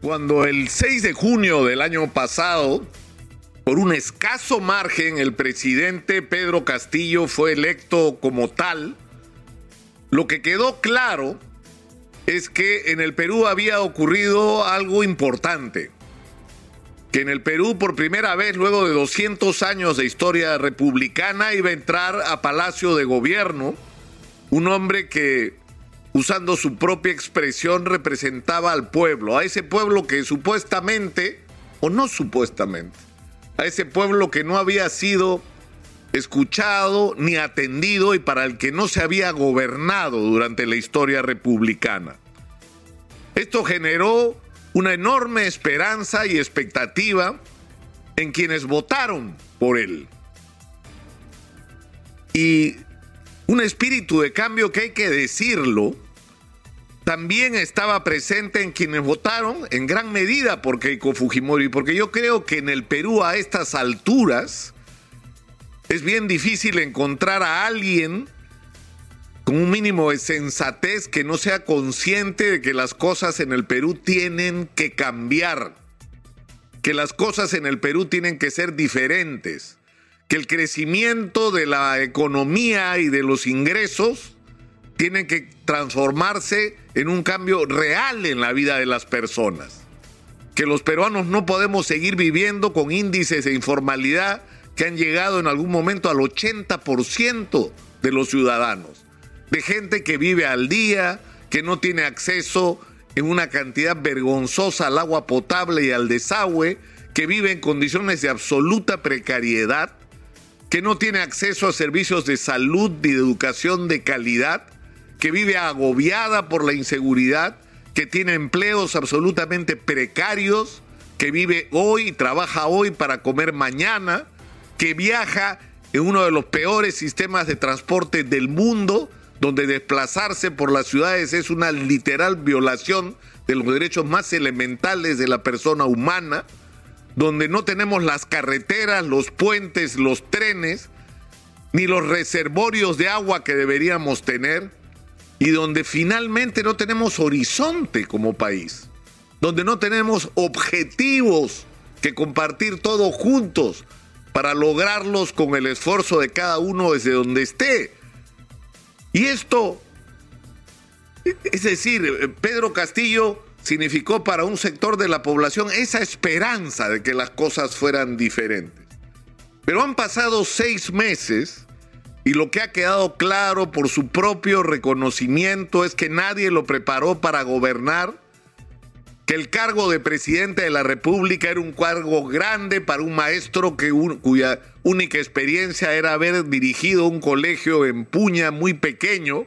Cuando el 6 de junio del año pasado, por un escaso margen, el presidente Pedro Castillo fue electo como tal, lo que quedó claro es que en el Perú había ocurrido algo importante. Que en el Perú por primera vez, luego de 200 años de historia republicana, iba a entrar a Palacio de Gobierno un hombre que usando su propia expresión, representaba al pueblo, a ese pueblo que supuestamente, o no supuestamente, a ese pueblo que no había sido escuchado ni atendido y para el que no se había gobernado durante la historia republicana. Esto generó una enorme esperanza y expectativa en quienes votaron por él. Y un espíritu de cambio que hay que decirlo, también estaba presente en quienes votaron en gran medida por Keiko Fujimori, porque yo creo que en el Perú a estas alturas es bien difícil encontrar a alguien con un mínimo de sensatez que no sea consciente de que las cosas en el Perú tienen que cambiar, que las cosas en el Perú tienen que ser diferentes que el crecimiento de la economía y de los ingresos tienen que transformarse en un cambio real en la vida de las personas. Que los peruanos no podemos seguir viviendo con índices de informalidad que han llegado en algún momento al 80% de los ciudadanos. De gente que vive al día, que no tiene acceso en una cantidad vergonzosa al agua potable y al desagüe, que vive en condiciones de absoluta precariedad que no tiene acceso a servicios de salud y de educación de calidad, que vive agobiada por la inseguridad, que tiene empleos absolutamente precarios, que vive hoy trabaja hoy para comer mañana, que viaja en uno de los peores sistemas de transporte del mundo, donde desplazarse por las ciudades es una literal violación de los derechos más elementales de la persona humana, donde no tenemos las carreteras, los puentes, los trenes, ni los reservorios de agua que deberíamos tener, y donde finalmente no tenemos horizonte como país, donde no tenemos objetivos que compartir todos juntos para lograrlos con el esfuerzo de cada uno desde donde esté. Y esto, es decir, Pedro Castillo significó para un sector de la población esa esperanza de que las cosas fueran diferentes. Pero han pasado seis meses y lo que ha quedado claro por su propio reconocimiento es que nadie lo preparó para gobernar, que el cargo de presidente de la República era un cargo grande para un maestro que cuya única experiencia era haber dirigido un colegio en Puña muy pequeño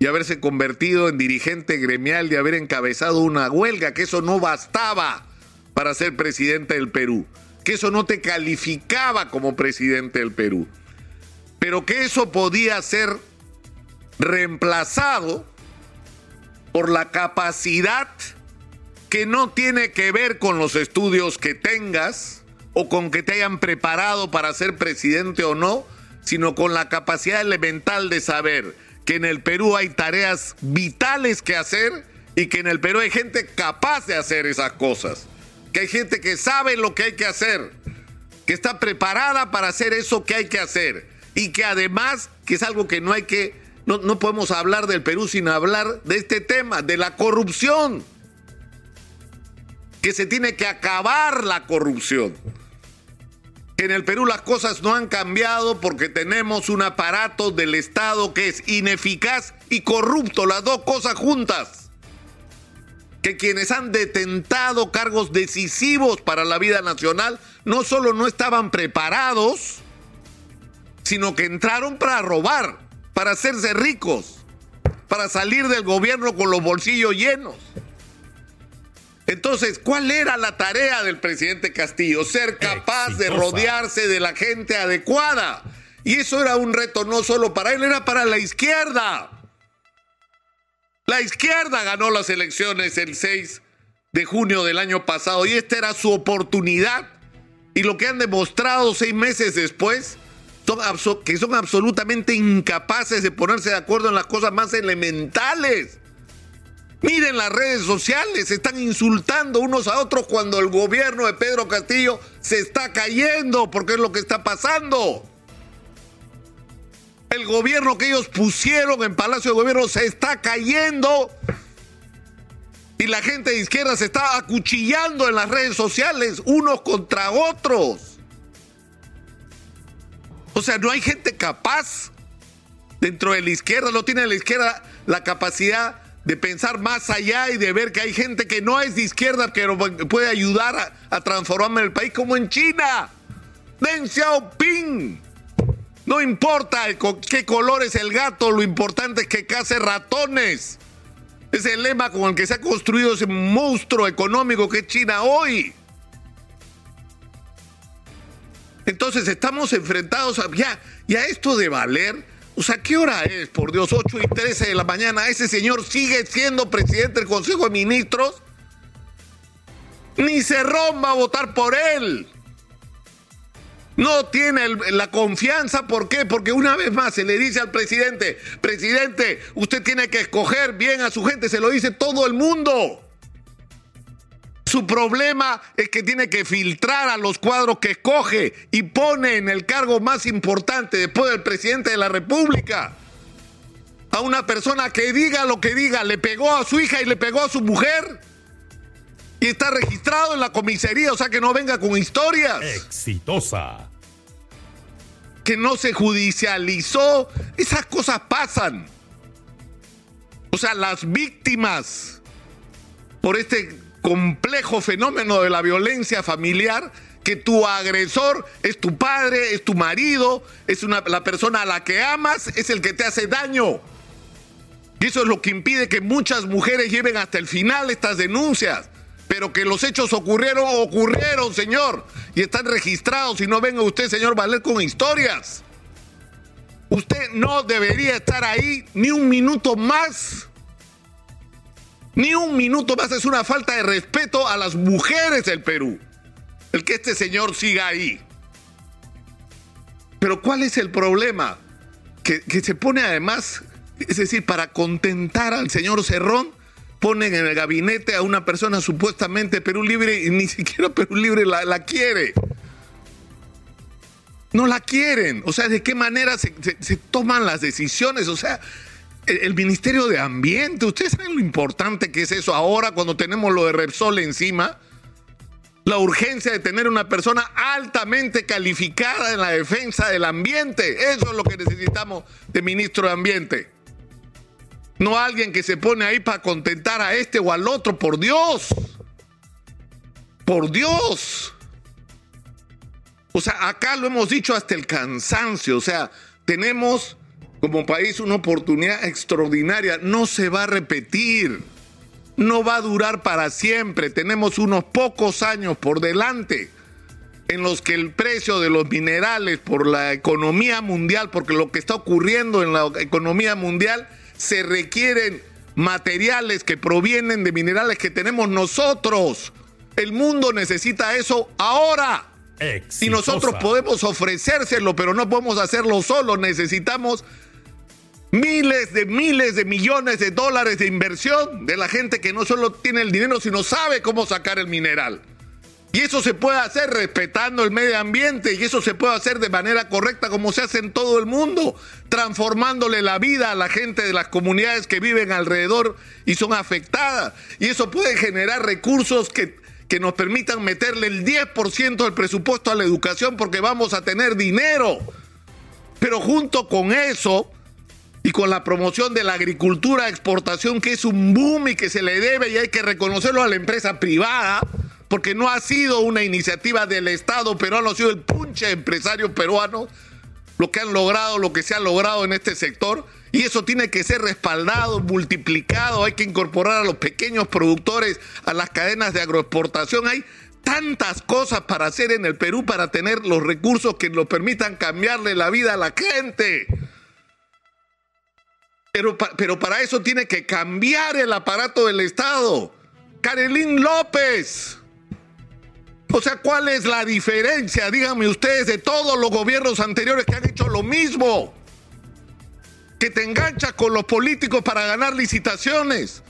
y haberse convertido en dirigente gremial y haber encabezado una huelga, que eso no bastaba para ser presidente del Perú, que eso no te calificaba como presidente del Perú, pero que eso podía ser reemplazado por la capacidad que no tiene que ver con los estudios que tengas o con que te hayan preparado para ser presidente o no, sino con la capacidad elemental de saber que en el Perú hay tareas vitales que hacer y que en el Perú hay gente capaz de hacer esas cosas, que hay gente que sabe lo que hay que hacer, que está preparada para hacer eso que hay que hacer y que además, que es algo que no hay que, no, no podemos hablar del Perú sin hablar de este tema, de la corrupción, que se tiene que acabar la corrupción en el Perú las cosas no han cambiado porque tenemos un aparato del Estado que es ineficaz y corrupto, las dos cosas juntas. Que quienes han detentado cargos decisivos para la vida nacional no solo no estaban preparados, sino que entraron para robar, para hacerse ricos, para salir del gobierno con los bolsillos llenos. Entonces, ¿cuál era la tarea del presidente Castillo? Ser capaz de rodearse de la gente adecuada. Y eso era un reto no solo para él, era para la izquierda. La izquierda ganó las elecciones el 6 de junio del año pasado y esta era su oportunidad. Y lo que han demostrado seis meses después son que son absolutamente incapaces de ponerse de acuerdo en las cosas más elementales Miren las redes sociales, están insultando unos a otros cuando el gobierno de Pedro Castillo se está cayendo, porque es lo que está pasando. El gobierno que ellos pusieron en Palacio de Gobierno se está cayendo. Y la gente de izquierda se está acuchillando en las redes sociales unos contra otros. O sea, no hay gente capaz dentro de la izquierda, no tiene la izquierda la capacidad de pensar más allá y de ver que hay gente que no es de izquierda que puede ayudar a, a transformar el país como en China. Deng Xiaoping. No importa qué color es el gato, lo importante es que case ratones. Es el lema con el que se ha construido ese monstruo económico que es China hoy. Entonces estamos enfrentados a, ya, y a esto de valer. O sea, ¿qué hora es? Por Dios, 8 y 13 de la mañana. ¿Ese señor sigue siendo presidente del Consejo de Ministros? Ni Cerrón va a votar por él. No tiene la confianza, ¿por qué? Porque una vez más se le dice al presidente, presidente, usted tiene que escoger bien a su gente, se lo dice todo el mundo. Su problema es que tiene que filtrar a los cuadros que escoge y pone en el cargo más importante después del presidente de la República. A una persona que diga lo que diga, le pegó a su hija y le pegó a su mujer. Y está registrado en la comisaría, o sea que no venga con historias. Exitosa. Que no se judicializó. Esas cosas pasan. O sea, las víctimas por este complejo fenómeno de la violencia familiar que tu agresor es tu padre, es tu marido, es una, la persona a la que amas, es el que te hace daño. Y eso es lo que impide que muchas mujeres lleven hasta el final estas denuncias. Pero que los hechos ocurrieron, ocurrieron, señor. Y están registrados. Y no venga usted, señor Valer, con historias. Usted no debería estar ahí ni un minuto más ni un minuto más es una falta de respeto a las mujeres del Perú. El que este señor siga ahí. Pero ¿cuál es el problema? Que, se pone además, es decir, para contentar al señor Cerrón, ponen en el gabinete a una persona supuestamente Perú Libre y ni siquiera Perú Libre la, quiere. No la quieren. O sea, ¿de qué manera se, se toman las decisiones? O sea, el, Ministerio de Ambiente. ¿Ustedes saben lo importante que es eso ahora cuando tenemos lo de Repsol encima? La urgencia de tener una persona altamente calificada en la defensa del ambiente. Eso es lo que necesitamos de ministro de Ambiente. No alguien que se pone ahí para contentar a este o al otro, por Dios. Por Dios. O sea, acá lo hemos dicho hasta el cansancio. O sea, tenemos como país una oportunidad extraordinaria. No se va a repetir. No va a durar para siempre. Tenemos unos pocos años por delante en los que el precio de los minerales por la economía mundial, porque lo que está ocurriendo en la economía mundial, se requieren materiales que provienen de minerales que tenemos nosotros. El mundo necesita eso ahora. Y nosotros podemos ofrecérselo, pero no podemos hacerlo solo. Necesitamos miles de miles de millones de dólares de inversión de la gente que no solo tiene el dinero, sino sabe cómo sacar el mineral. Y eso se puede hacer respetando el medio ambiente y eso se puede hacer de manera correcta como se hace en todo el mundo, transformándole la vida a la gente de las comunidades que viven alrededor y son afectadas. Y eso puede generar recursos que, que nos permitan meterle el 10% del presupuesto a la educación porque vamos a tener dinero. Pero junto con eso, y con la promoción de la agricultura exportación, que es un boom y que se le debe y hay que reconocerlo a la empresa privada, porque no ha sido una iniciativa del Estado peruano, ha sido el punche empresario peruano lo que han logrado, lo que se ha logrado en este sector, y eso tiene que ser respaldado, multiplicado, hay que incorporar a los pequeños productores a las cadenas de agroexportación, hay tantas cosas para hacer en el Perú para tener los recursos que nos permitan cambiarle la vida a la gente. Pero, pero para eso tiene que cambiar el aparato del Estado. Carolín López. O sea, ¿cuál es la diferencia, díganme ustedes, de todos los gobiernos anteriores que han hecho lo mismo? Que te enganchas con los políticos para ganar licitaciones.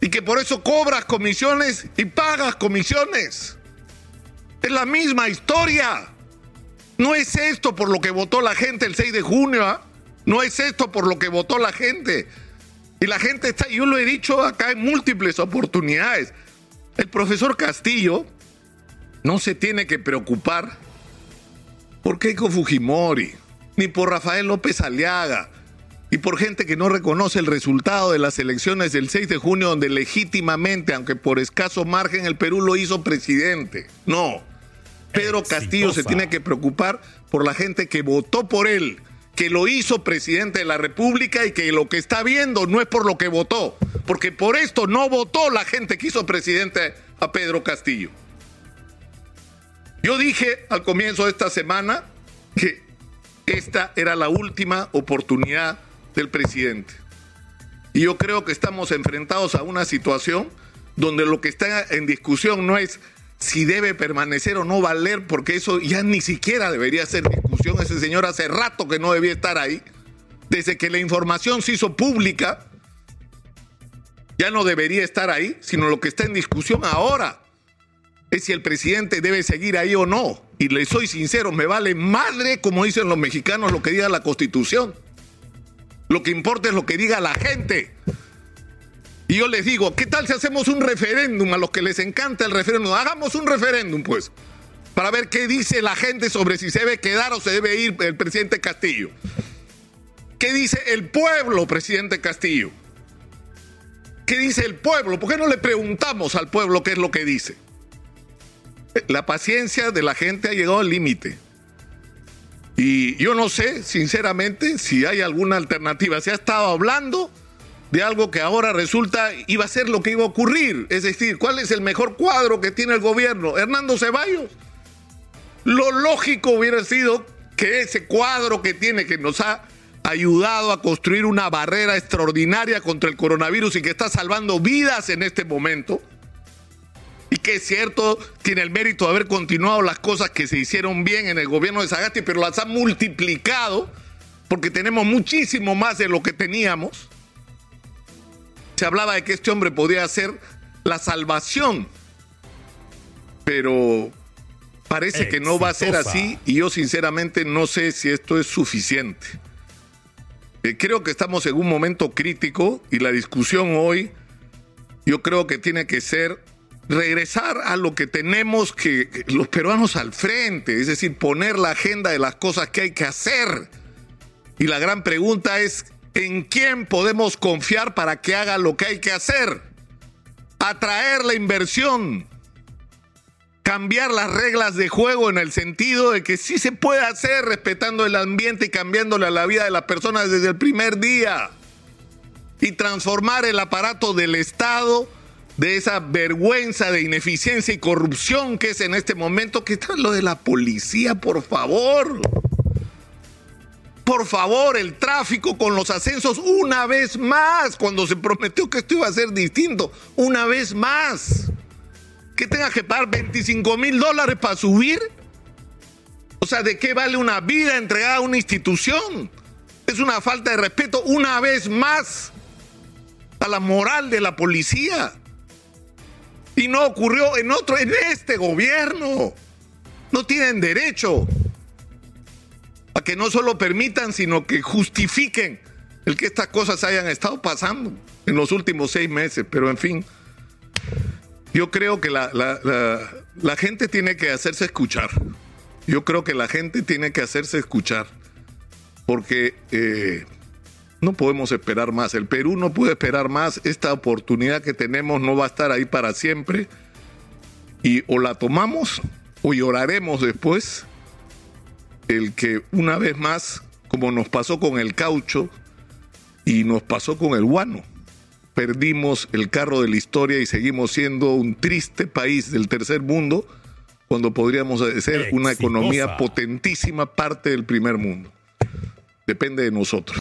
y que por eso cobras comisiones y pagas comisiones. Es la misma historia. No es esto por lo que votó la gente el 6 de junio. ¿ah? No es esto por lo que votó la gente. Y la gente está, yo lo he dicho acá en múltiples oportunidades. El profesor Castillo no se tiene que preocupar por Keiko Fujimori, ni por Rafael López Aliaga, y por gente que no reconoce el resultado de las elecciones del 6 de junio, donde legítimamente, aunque por escaso margen, el Perú lo hizo presidente. No. Pedro Castillo se tiene que preocupar por la gente que votó por él, que lo hizo presidente de la República y que lo que está viendo no es por lo que votó, porque por esto no votó la gente que hizo presidente a Pedro Castillo. Yo dije al comienzo de esta semana que esta era la última oportunidad del presidente. Y yo creo que estamos enfrentados a una situación donde lo que está en discusión no es si debe permanecer o no valer, porque eso ya ni siquiera debería ser discusión. Ese señor hace rato que no debía estar ahí. Desde que la información se hizo pública, ya no debería estar ahí, sino lo que está en discusión ahora es si el presidente debe seguir ahí o no. Y le soy sincero, me vale madre, como dicen los mexicanos, lo que diga la constitución. Lo que importa es lo que diga la gente. Y yo les digo, ¿qué tal si hacemos un referéndum a los que les encanta el referéndum? Hagamos un referéndum, pues, para ver qué dice la gente sobre si se debe quedar o se debe ir el presidente Castillo. ¿Qué dice el pueblo, presidente Castillo? ¿Qué dice el pueblo? ¿Por qué no le preguntamos al pueblo qué es lo que dice? La paciencia de la gente ha llegado al límite. Y yo no sé, sinceramente, si hay alguna alternativa. Se ha estado hablando de algo que ahora resulta iba a ser lo que iba a ocurrir. Es decir, ¿cuál es el mejor cuadro que tiene el gobierno? Hernando Ceballos. Lo lógico hubiera sido que ese cuadro que tiene, que nos ha ayudado a construir una barrera extraordinaria contra el coronavirus y que está salvando vidas en este momento, y que es cierto, tiene el mérito de haber continuado las cosas que se hicieron bien en el gobierno de Sagasti, pero las ha multiplicado porque tenemos muchísimo más de lo que teníamos. Se hablaba de que este hombre podía ser la salvación, pero parece que no va a ser así y yo sinceramente no sé si esto es suficiente. Eh, creo que estamos en un momento crítico y la discusión hoy yo creo que tiene que ser regresar a lo que tenemos que los peruanos al frente, es decir, poner la agenda de las cosas que hay que hacer. Y la gran pregunta es, ¿en quién podemos confiar para que haga lo que hay que hacer? Atraer la inversión, cambiar las reglas de juego en el sentido de que sí se puede hacer respetando el ambiente y cambiándole a la vida de las personas desde el primer día. Y transformar el aparato del Estado de esa vergüenza de ineficiencia y corrupción que es en este momento, que está lo de la policía, por favor. Por favor, el tráfico con los ascensos una vez más, cuando se prometió que esto iba a ser distinto, una vez más. Que tenga que pagar 25 mil dólares para subir. O sea, ¿de qué vale una vida entregada a una institución? Es una falta de respeto una vez más a la moral de la policía. Y no ocurrió en otro, en este gobierno. No tienen derecho que no solo permitan, sino que justifiquen el que estas cosas hayan estado pasando en los últimos seis meses. Pero en fin, yo creo que la, la gente tiene que hacerse escuchar. Yo creo que la gente tiene que hacerse escuchar. Porque eh, no podemos esperar más. El Perú no puede esperar más. Esta oportunidad que tenemos no va a estar ahí para siempre. Y o la tomamos o lloraremos después el que una vez más, como nos pasó con el caucho y nos pasó con el guano, perdimos el carro de la historia y seguimos siendo un triste país del tercer mundo cuando podríamos ser una economía potentísima parte del primer mundo. Depende de nosotros.